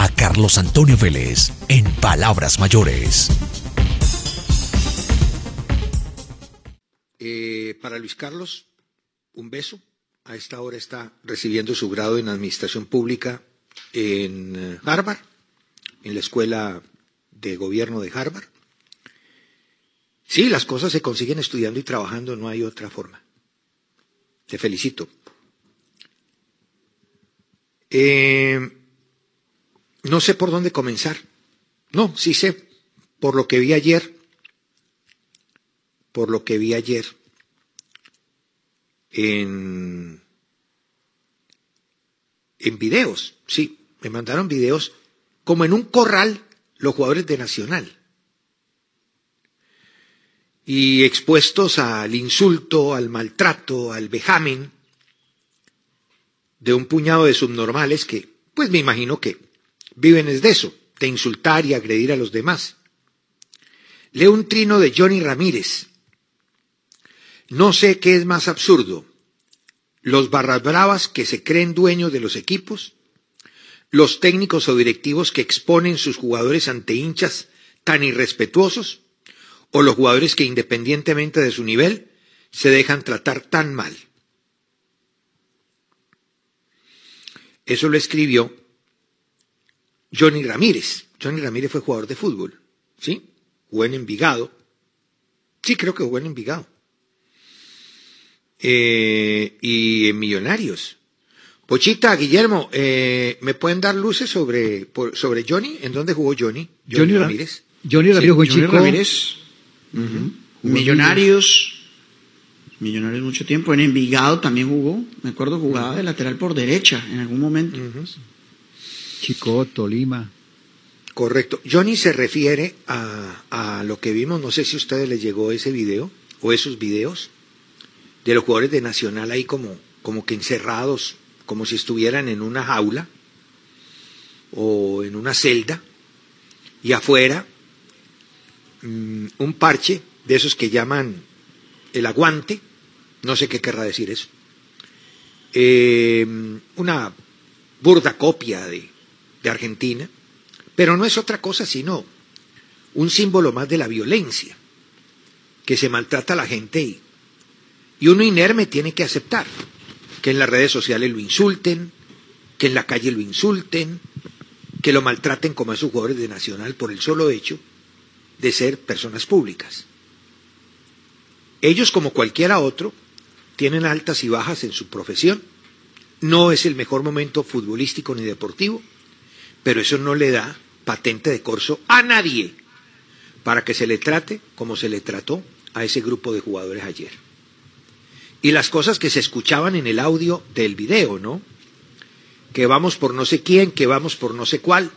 a Carlos Antonio Vélez en Palabras Mayores. Eh, para Luis Carlos, un beso. A esta hora está recibiendo su grado en Administración Pública en eh, Harvard, en la Escuela de Gobierno de Harvard. Sí, las cosas se consiguen estudiando y trabajando, no hay otra forma. Te felicito. Eh, no sé por dónde comenzar. No, sí sé, por lo que vi ayer, por lo que vi ayer en, en videos, sí, me mandaron videos como en un corral los jugadores de Nacional. Y expuestos al insulto, al maltrato, al vejamen de un puñado de subnormales que, pues me imagino que viven es de eso, de insultar y agredir a los demás. Leo un trino de Johnny Ramírez. No sé qué es más absurdo, los barras bravas que se creen dueños de los equipos, los técnicos o directivos que exponen sus jugadores ante hinchas tan irrespetuosos, o los jugadores que independientemente de su nivel se dejan tratar tan mal. Eso lo escribió Johnny Ramírez. Johnny Ramírez fue jugador de fútbol, ¿sí? Jugó en Envigado. Sí, creo que jugó en Envigado. Eh, y en Millonarios. Pochita, Guillermo, eh, ¿me pueden dar luces sobre, por, sobre Johnny? ¿En dónde jugó Johnny? Johnny, Ramírez. Johnny Ramírez fue chico. Ramírez. Millonarios. Millonarios mucho tiempo. En Envigado también jugó. Me acuerdo jugaba de lateral por derecha en algún momento. Chico, Tolima. Correcto. Johnny se refiere a, a, lo que vimos, no sé si a ustedes les llegó ese video o esos videos de los jugadores de Nacional ahí como, como que encerrados, como si estuvieran en una jaula o en una celda y afuera mmm, un parche de esos que llaman el aguante, no sé qué querrá decir eso, eh, una burda copia de, de Argentina, pero no es otra cosa sino un símbolo más de la violencia, que se maltrata a la gente y, y uno inerme tiene que aceptar que en las redes sociales lo insulten, que en la calle lo insulten, que lo maltraten como a esos jugadores de Nacional por el solo hecho de ser personas públicas. Ellos, como cualquiera otro, tienen altas y bajas en su profesión. No es el mejor momento futbolístico ni deportivo, pero eso no le da patente de corso a nadie para que se le trate como se le trató a ese grupo de jugadores ayer. Y las cosas que se escuchaban en el audio del video, ¿no? Que vamos por no sé quién, que vamos por no sé cuál.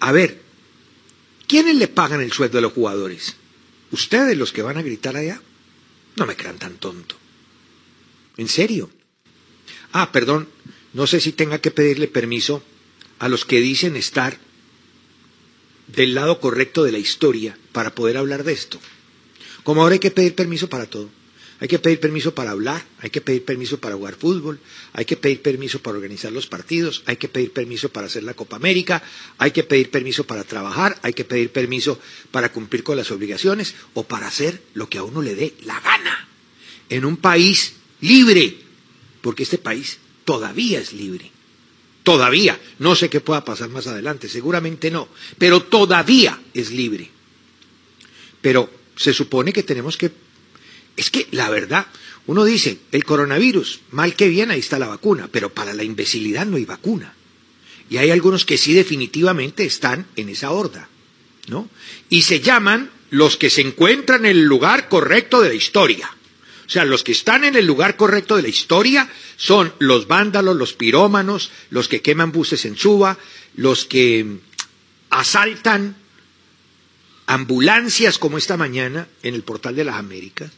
A ver, ¿quiénes le pagan el sueldo a los jugadores? ¿Ustedes los que van a gritar allá? No me crean tan tonto. ¿En serio? Ah, perdón, no sé si tenga que pedirle permiso a los que dicen estar del lado correcto de la historia para poder hablar de esto. Como ahora hay que pedir permiso para todo. Hay que pedir permiso para hablar, hay que pedir permiso para jugar fútbol, hay que pedir permiso para organizar los partidos, hay que pedir permiso para hacer la Copa América, hay que pedir permiso para trabajar, hay que pedir permiso para cumplir con las obligaciones o para hacer lo que a uno le dé la gana. En un país libre, porque este país todavía es libre todavía, no sé qué pueda pasar más adelante, seguramente no, pero todavía es libre. Pero se supone que tenemos que... Es que la verdad, uno dice, el coronavirus, mal que bien, ahí está la vacuna, pero para la imbecilidad no hay vacuna. Y hay algunos que sí definitivamente están en esa horda, ¿no? Y se llaman los que se encuentran en el lugar correcto de la historia. O sea, los que están en el lugar correcto de la historia son los vándalos, los pirómanos, los que queman buses en Suba, los que asaltan ambulancias como esta mañana en el portal de las Américas.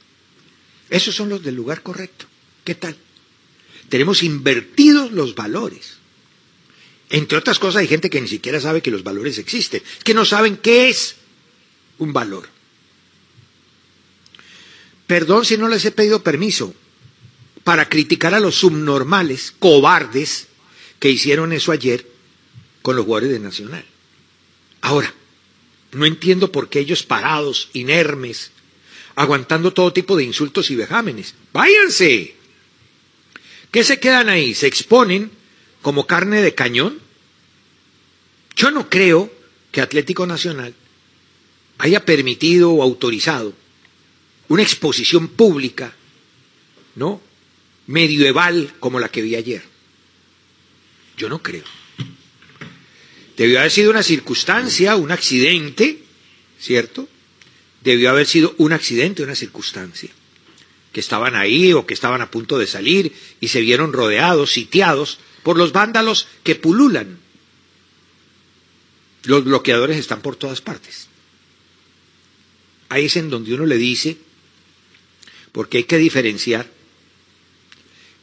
Esos son los del lugar correcto. ¿Qué tal? Tenemos invertidos los valores. Entre otras cosas hay gente que ni siquiera sabe que los valores existen, que no saben qué es un valor. Perdón si no les he pedido permiso para criticar a los subnormales, cobardes, que hicieron eso ayer con los jugadores de Nacional. Ahora, no entiendo por qué ellos parados, inermes, aguantando todo tipo de insultos y vejámenes. ¡Váyanse! ¿Qué se quedan ahí? ¿Se exponen como carne de cañón? Yo no creo que Atlético Nacional haya permitido o autorizado una exposición pública, ¿no? Medieval como la que vi ayer. Yo no creo. Debió haber sido una circunstancia, un accidente, ¿cierto? Debió haber sido un accidente, una circunstancia. Que estaban ahí o que estaban a punto de salir y se vieron rodeados, sitiados por los vándalos que pululan. Los bloqueadores están por todas partes. Ahí es en donde uno le dice, porque hay que diferenciar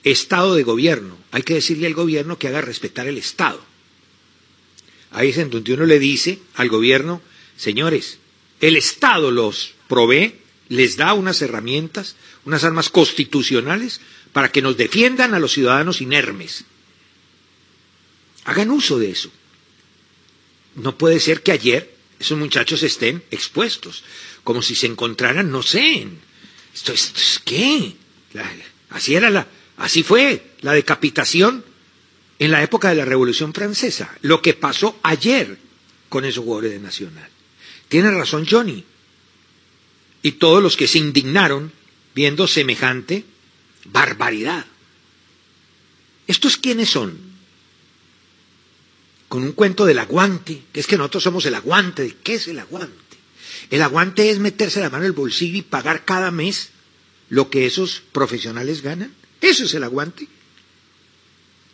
Estado de gobierno. Hay que decirle al gobierno que haga respetar el Estado. Ahí es en donde uno le dice al gobierno, señores, el Estado los provee, les da unas herramientas, unas armas constitucionales para que nos defiendan a los ciudadanos inermes. Hagan uso de eso. No puede ser que ayer esos muchachos estén expuestos, como si se encontraran, no sé, ¿Esto, es qué? así era la, así fue la decapitación en la época de la Revolución Francesa. Lo que pasó ayer con esos jugadores Nacional. Tiene razón Johnny. Y todos los que se indignaron viendo semejante barbaridad. ¿Estos quiénes son? Con un cuento del aguante, que es que nosotros somos el aguante. ¿Qué es el aguante? El aguante es meterse la mano en el bolsillo y pagar cada mes lo que esos profesionales ganan. Eso es el aguante.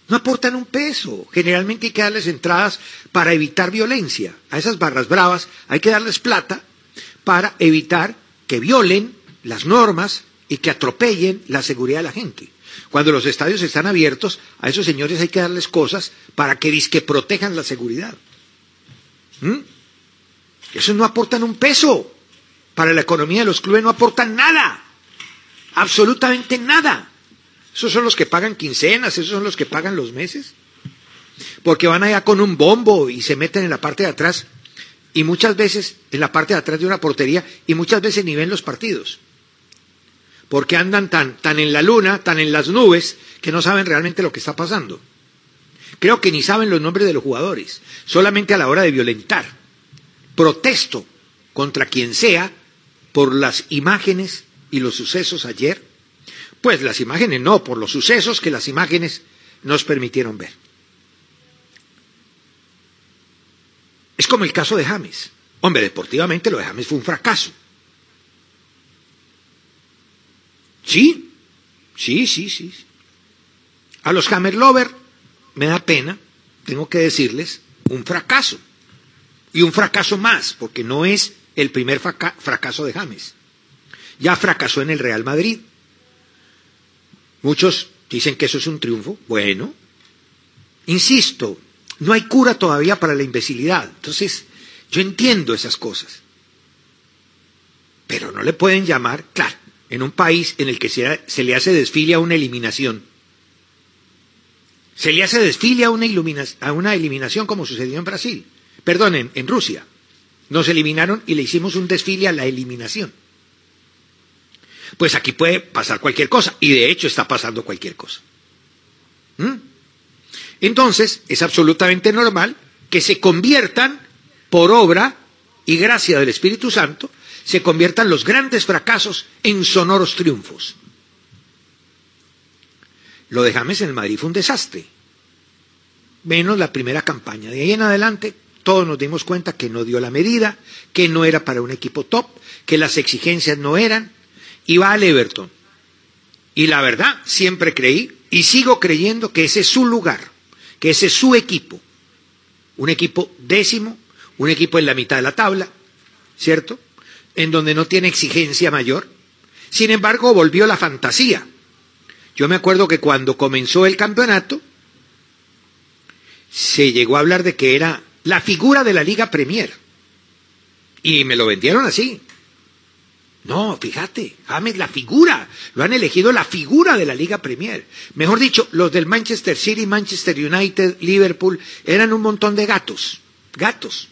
No aportan un peso. Generalmente hay que darles entradas para evitar violencia. A esas barras bravas hay que darles plata para evitar que violen las normas y que atropellen la seguridad de la gente. Cuando los estadios están abiertos, a esos señores hay que darles cosas para que disque protejan la seguridad. ¿Mm? Esos no aportan un peso. Para la economía de los clubes no aportan nada. Absolutamente nada. Esos son los que pagan quincenas, esos son los que pagan los meses. Porque van allá con un bombo y se meten en la parte de atrás. Y muchas veces en la parte de atrás de una portería y muchas veces ni ven los partidos. Porque andan tan, tan en la luna, tan en las nubes, que no saben realmente lo que está pasando. Creo que ni saben los nombres de los jugadores, solamente a la hora de violentar protesto contra quien sea por las imágenes y los sucesos ayer, pues las imágenes no, por los sucesos que las imágenes nos permitieron ver. Es como el caso de James. Hombre, deportivamente lo de James fue un fracaso. Sí, sí, sí, sí. A los Hammer Lover me da pena, tengo que decirles, un fracaso. Y un fracaso más, porque no es el primer fracaso de James. Ya fracasó en el Real Madrid. Muchos dicen que eso es un triunfo. Bueno, insisto, no hay cura todavía para la imbecilidad. Entonces, yo entiendo esas cosas. Pero no le pueden llamar, claro, en un país en el que se, le hace desfile a una eliminación. Se le hace desfile a una, a una eliminación como sucedió en Brasil. Perdonen, en Rusia. Nos eliminaron y le hicimos un desfile a la eliminación. Pues aquí puede pasar cualquier cosa, y de hecho está pasando cualquier cosa. ¿Mm? Entonces, es absolutamente normal que se conviertan por obra y gracia del Espíritu Santo, se conviertan los grandes fracasos en sonoros triunfos. Lo de James en el Madrid fue un desastre, menos la primera campaña. De ahí en adelante, todos nos dimos cuenta que no dio la medida, que no era para un equipo top, que las exigencias no eran, y va al Everton. Y la verdad, siempre creí y sigo creyendo que ese es su lugar, que ese es su equipo. Un equipo décimo, un equipo en la mitad de la tabla, ¿cierto? En donde no tiene exigencia mayor. Sin embargo, volvió la fantasía. Yo me acuerdo que cuando comenzó el campeonato, se llegó a hablar de que era la figura de la Liga Premier. Y me lo vendieron así. No, fíjate, James la figura, lo han elegido la figura de la Liga Premier. Mejor dicho, los del Manchester City, Manchester United, Liverpool, eran un montón de gatos, gatos.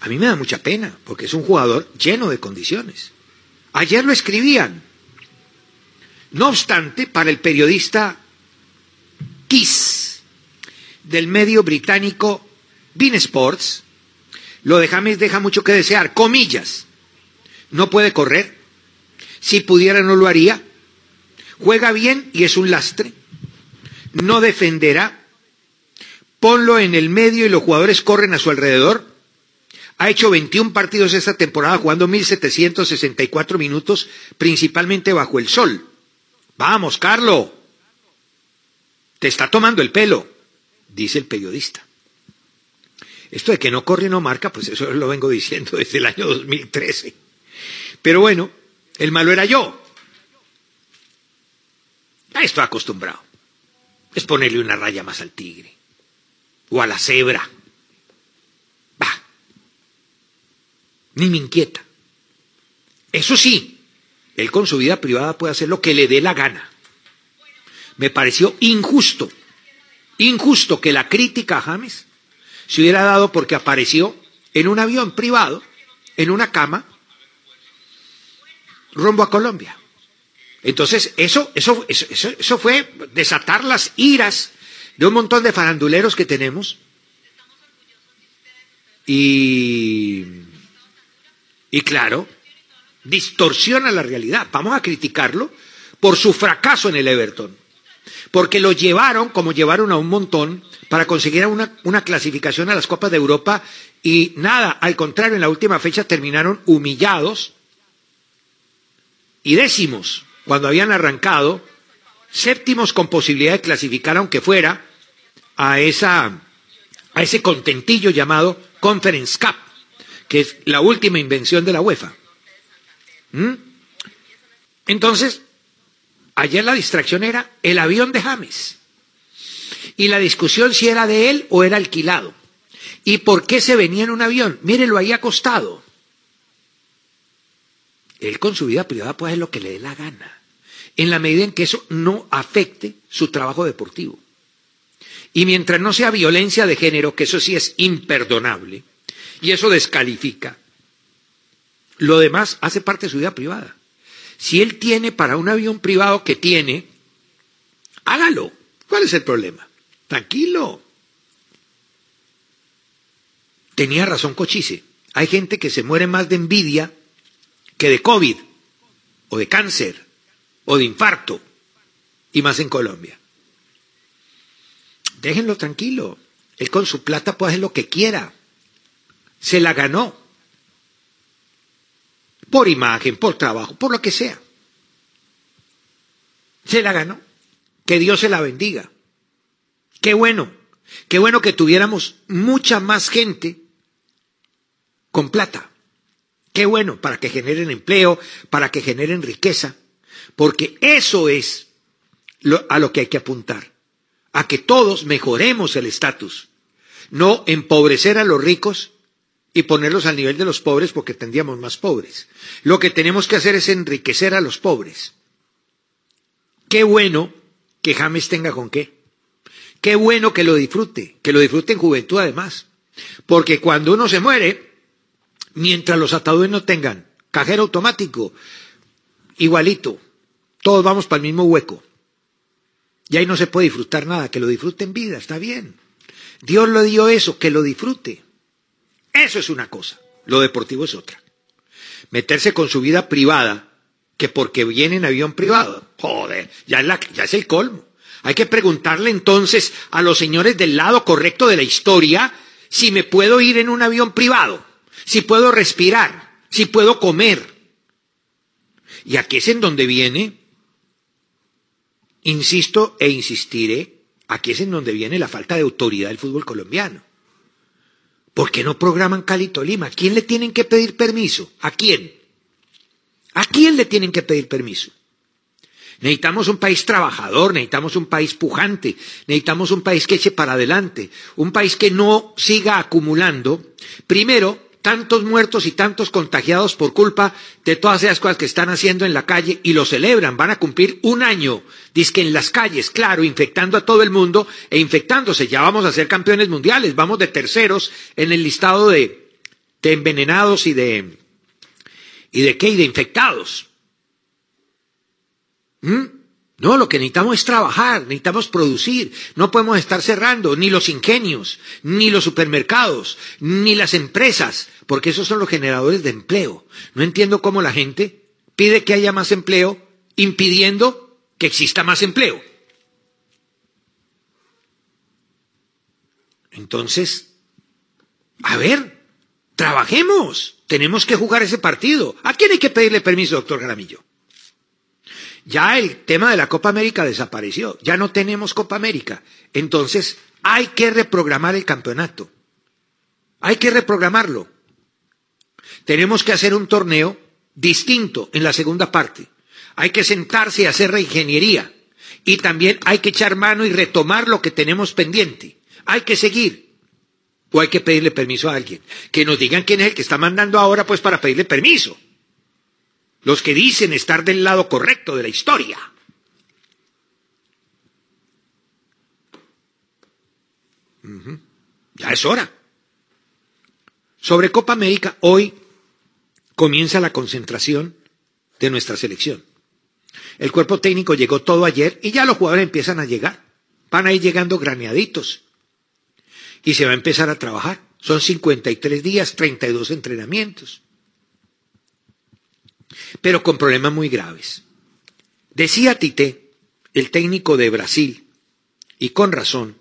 A mí me da mucha pena, porque es un jugador lleno de condiciones. Ayer lo escribían. No obstante, para el periodista Kiss del medio británico Bean Sports, lo de James deja mucho que desear. Comillas. No puede correr. Si pudiera no lo haría. Juega bien y es un lastre. No defenderá. Ponlo en el medio y los jugadores corren a su alrededor. Ha hecho 21 partidos esta temporada jugando 1.764 minutos, principalmente bajo el sol. Vamos, Carlo. Te está tomando el pelo, dice el periodista. Esto de que no corre no marca, pues eso lo vengo diciendo desde el año 2013. Pero bueno, el malo era yo. A esto acostumbrado. Es ponerle una raya más al tigre. O a la cebra. Va. Ni me inquieta. Eso sí, él con su vida privada puede hacer lo que le dé la gana. Me pareció injusto, injusto que la crítica a James se hubiera dado porque apareció en un avión privado, en una cama, rumbo a Colombia. Entonces, eso, eso, eso, eso fue desatar las iras de un montón de faranduleros que tenemos. Y, y claro, distorsiona la realidad. Vamos a criticarlo por su fracaso en el Everton. Porque lo llevaron, como llevaron a un montón, para conseguir una, clasificación a las Copas de Europa y nada, al contrario, en la última fecha terminaron humillados y décimos cuando habían arrancado, séptimos con posibilidad de clasificar, aunque fuera, a, esa, a ese contentillo llamado Conference Cup, que es la última invención de la UEFA. ¿Mm? Entonces, ayer la distracción era el avión de James y la discusión si era de él o era alquilado. ¿Y por qué se venía en un avión? Mírenlo ahí acostado. Él con su vida privada puede hacer lo que le dé la gana, en la medida en que eso no afecte su trabajo deportivo. Y mientras no sea violencia de género, que eso sí es imperdonable, y eso descalifica, lo demás hace parte de su vida privada. Si él tiene para un avión privado que tiene, hágalo. ¿Cuál es el problema? Tranquilo. Tenía razón Cochise. Hay gente que se muere más de envidia que de COVID, o de cáncer, o de infarto, y más en Colombia. Déjenlo tranquilo. Él con su plata puede hacer lo que quiera. Se la ganó. Por imagen, por trabajo, por lo que sea. Se la ganó. Que Dios se la bendiga. Qué bueno, qué bueno que tuviéramos mucha más gente con plata. Qué bueno para que generen empleo, para que generen riqueza, porque eso es a lo que hay que apuntar, a que todos mejoremos el estatus, no empobrecer a los ricos y ponerlos al nivel de los pobres porque tendríamos más pobres. Lo que tenemos que hacer es enriquecer a los pobres. Qué bueno que James tenga con qué. Qué bueno que lo disfrute, que lo disfrute en juventud además. Porque cuando uno se muere, mientras los ataúdes no tengan cajero automático, igualito, todos vamos para el mismo hueco. Y ahí no se puede disfrutar nada, que lo disfrute en vida, está bien. Dios le dio eso, que lo disfrute. Eso es una cosa, lo deportivo es otra. Meterse con su vida privada, que porque viene en avión privado, joder, ya es, la, ya es el colmo. Hay que preguntarle entonces a los señores del lado correcto de la historia si me puedo ir en un avión privado, si puedo respirar, si puedo comer. Y aquí es en donde viene, insisto e insistiré, aquí es en donde viene la falta de autoridad del fútbol colombiano. ¿Por qué no programan Cali Tolima? ¿A quién le tienen que pedir permiso? ¿A quién? ¿A quién le tienen que pedir permiso? Necesitamos un país trabajador, necesitamos un país pujante, necesitamos un país que eche para adelante, un país que no siga acumulando, primero, tantos muertos y tantos contagiados por culpa de todas esas cosas que están haciendo en la calle y lo celebran. Van a cumplir un año, que en las calles, claro, infectando a todo el mundo e infectándose. Ya vamos a ser campeones mundiales, vamos de terceros en el listado de, envenenados y de, y de qué, y de infectados. ¿Mm? No, lo que necesitamos es trabajar, necesitamos producir. No podemos estar cerrando ni los ingenios, ni los supermercados, ni las empresas, porque esos son los generadores de empleo. No entiendo cómo la gente pide que haya más empleo impidiendo que exista más empleo. Entonces, a ver, trabajemos. Tenemos que jugar ese partido. ¿A quién hay que pedirle permiso, doctor Garamillo? Ya el tema de la Copa América desapareció, ya no tenemos Copa América. Entonces hay que reprogramar el campeonato. Hay que reprogramarlo. Tenemos que hacer un torneo distinto en la segunda parte. Hay que sentarse y hacer reingeniería. Y también hay que echar mano y retomar lo que tenemos pendiente. Hay que seguir. O hay que pedirle permiso a alguien. Que nos digan quién es el que está mandando ahora, pues para pedirle permiso los que dicen estar del lado correcto de la historia. Ya es hora. Sobre Copa América, hoy comienza la concentración de nuestra selección. El cuerpo técnico llegó todo ayer y ya los jugadores empiezan a llegar. Van a ir llegando graneaditos. Y se va a empezar a trabajar. Son 53 días, 32 entrenamientos pero con problemas muy graves. Decía Tite, el técnico de Brasil, y con razón,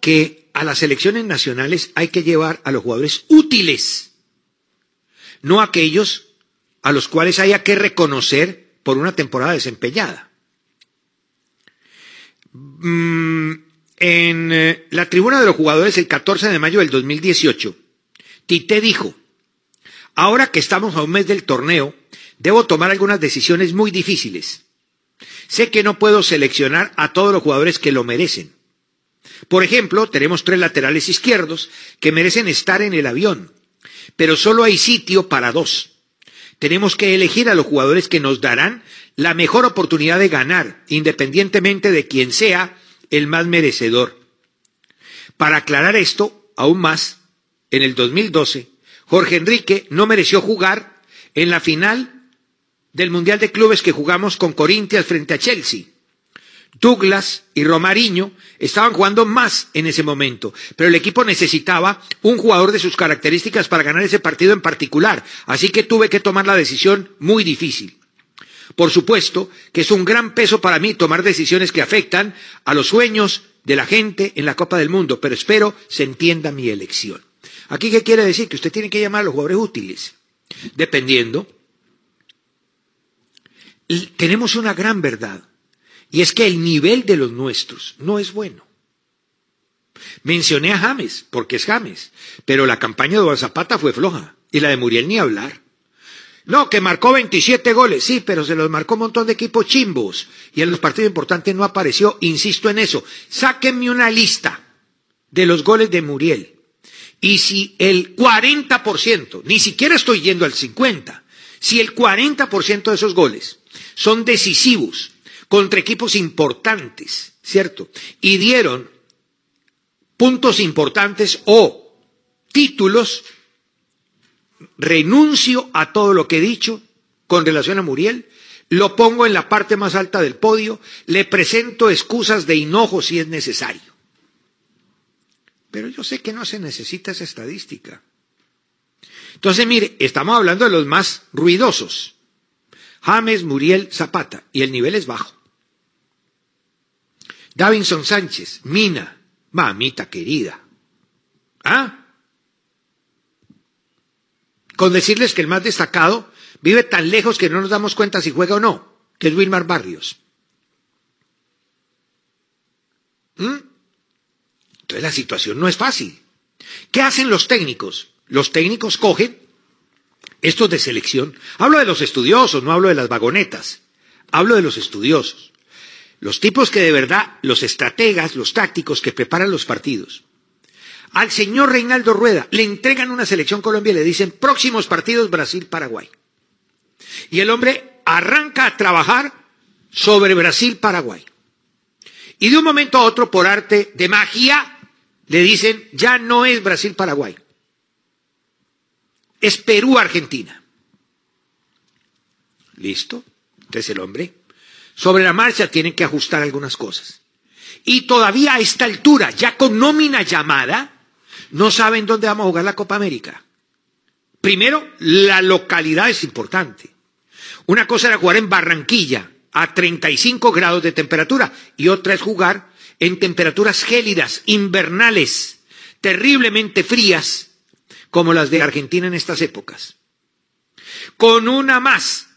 que a las elecciones nacionales hay que llevar a los jugadores útiles, no aquellos a los cuales haya que reconocer por una temporada desempeñada. Mm, en eh, la tribuna de los jugadores el 14 de mayo del 2018, Tite dijo, Ahora que estamos a un mes del torneo, debo tomar algunas decisiones muy difíciles. Sé que no puedo seleccionar a todos los jugadores que lo merecen. Por ejemplo, tenemos tres laterales izquierdos que merecen estar en el avión, pero solo hay sitio para dos. Tenemos que elegir a los jugadores que nos darán la mejor oportunidad de ganar, independientemente de quién sea el más merecedor. Para aclarar esto aún más, en el 2012 Jorge Enrique no mereció jugar en la final del Mundial de Clubes que jugamos con Corinthians frente a Chelsea. Douglas y Romariño estaban jugando más en ese momento, pero el equipo necesitaba un jugador de sus características para ganar ese partido en particular, así que tuve que tomar la decisión muy difícil. Por supuesto que es un gran peso para mí tomar decisiones que afectan a los sueños de la gente en la Copa del Mundo, pero espero se entienda mi elección. Aquí, ¿qué quiere decir? Que usted tiene que llamar a los jugadores útiles. Dependiendo. tenemos una gran verdad. Y es que el nivel de los nuestros no es bueno. Mencioné a James, porque es James. Pero la campaña de Zapata fue floja. Y la de Muriel ni hablar. No, que marcó 27 goles, sí, pero se los marcó un montón de equipos chimbos. Y en los partidos importantes no apareció, insisto en eso. Sáquenme una lista de los goles de Muriel. Y si el 40%, ni siquiera estoy yendo al 50%, si el 40% de esos goles son decisivos contra equipos importantes, ¿cierto? Y dieron puntos importantes o títulos, renuncio a todo lo que he dicho con relación a Muriel, lo pongo en la parte más alta del podio, le presento excusas de hinojo si es necesario. Pero yo sé que no se necesita esa estadística. Entonces, mire, estamos hablando de los más ruidosos. James, Muriel, Zapata, y el nivel es bajo. Davinson Sánchez, Mina, mamita querida. ¿Ah? Con decirles que el más destacado vive tan lejos que no nos damos cuenta si juega o no, que es Wilmar Barrios. ¿Mm? Entonces la situación no es fácil. ¿Qué hacen los técnicos? Los técnicos cogen estos de selección. Hablo de los estudiosos, no hablo de las vagonetas. Hablo de los estudiosos. Los tipos que de verdad, los estrategas, los tácticos que preparan los partidos. Al señor Reinaldo Rueda le entregan una selección Colombia y le dicen próximos partidos Brasil-Paraguay. Y el hombre arranca a trabajar sobre Brasil-Paraguay. Y de un momento a otro, por arte de magia, le dicen, ya no es Brasil-Paraguay. Es Perú-Argentina. ¿Listo? Entonces el hombre, sobre la marcha, tiene que ajustar algunas cosas. Y todavía a esta altura, ya con nómina llamada, no saben dónde vamos a jugar la Copa América. Primero, la localidad es importante. Una cosa era jugar en Barranquilla a 35 grados de temperatura y otra es jugar en temperaturas gélidas, invernales, terriblemente frías, como las de Argentina en estas épocas. Con una más,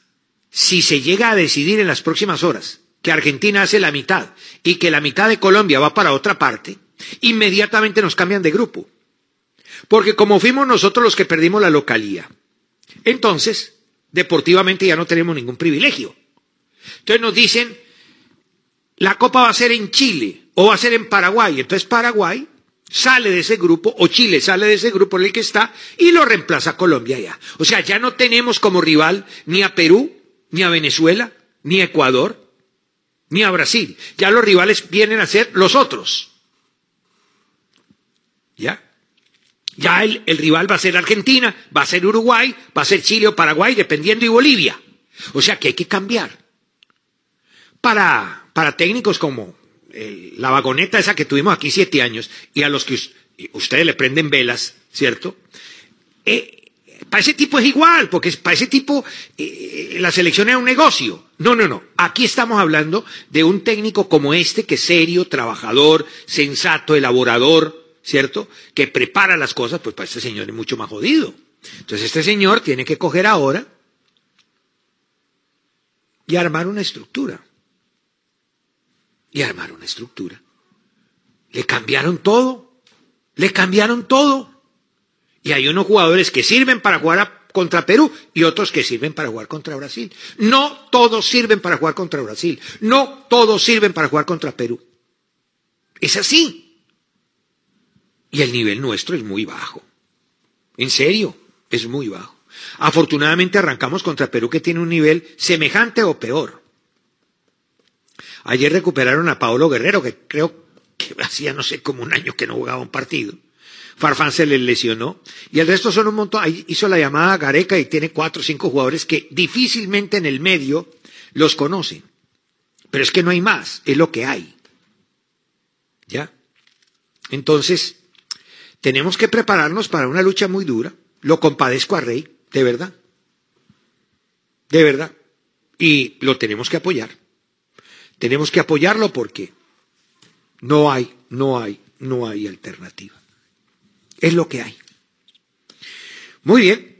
si se llega a decidir en las próximas horas que Argentina hace la mitad y que la mitad de Colombia va para otra parte, inmediatamente nos cambian de grupo. Porque como fuimos nosotros los que perdimos la localía, entonces, deportivamente ya no tenemos ningún privilegio. Entonces nos dicen, la Copa va a ser en Chile o va a ser en Paraguay. Entonces Paraguay sale de ese grupo o Chile sale de ese grupo en el que está y lo reemplaza Colombia ya. O sea, ya no tenemos como rival ni a Perú, ni a Venezuela, ni a Ecuador, ni a Brasil. Ya los rivales vienen a ser los otros. ¿Ya? Ya el, rival va a ser Argentina, va a ser Uruguay, va a ser Chile o Paraguay, dependiendo, y Bolivia. O sea que hay que cambiar. Para, para técnicos como eh, la vagoneta esa que tuvimos aquí siete años y a los que ustedes le prenden velas, ¿cierto? Eh, para ese tipo es igual, porque para ese tipo eh, la selección es un negocio. No, no, no. Aquí estamos hablando de un técnico como este, que es serio, trabajador, sensato, elaborador, ¿cierto? Que prepara las cosas, pues para este señor es mucho más jodido. Entonces este señor tiene que coger ahora y armar una estructura. Y armar una estructura. Le cambiaron todo. Le cambiaron todo. Y hay unos jugadores que sirven para jugar contra Perú y otros que sirven para jugar contra Brasil. No todos sirven para jugar contra Brasil. No todos sirven para jugar contra Perú. Es así. Y el nivel nuestro es muy bajo. En serio, es muy bajo. Afortunadamente arrancamos contra Perú que tiene un nivel semejante o peor. Ayer recuperaron a Paolo Guerrero, que creo que hacía no sé como un año que no jugaba un partido. Farfán se le lesionó. Y el resto son un montón. Ahí hizo la llamada Gareca y tiene cuatro o cinco jugadores que difícilmente en el medio los conocen. Pero es que no hay más, es lo que hay. ¿Ya? Entonces, tenemos que prepararnos para una lucha muy dura. Lo compadezco a Rey, de verdad. De verdad. Y lo tenemos que apoyar. Tenemos que apoyarlo porque no hay, no hay, no hay alternativa. Es lo que hay. Muy bien.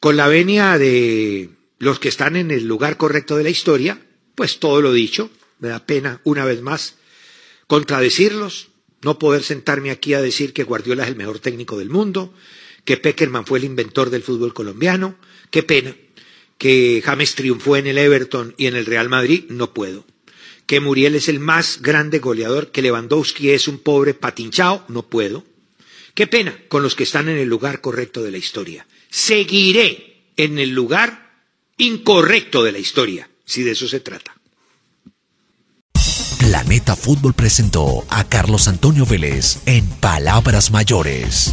Con la venia de los que están en el lugar correcto de la historia, pues todo lo dicho, me da pena una vez más contradecirlos, no poder sentarme aquí a decir que Guardiola es el mejor técnico del mundo, que Peckerman fue el inventor del fútbol colombiano, qué pena, que James triunfó en el Everton y en el Real Madrid, no puedo. Que Muriel es el más grande goleador, que Lewandowski es un pobre patinchao, no puedo. Qué pena con los que están en el lugar correcto de la historia. Seguiré en el lugar incorrecto de la historia, si de eso se trata. Planeta Fútbol presentó a Carlos Antonio Vélez en Palabras Mayores.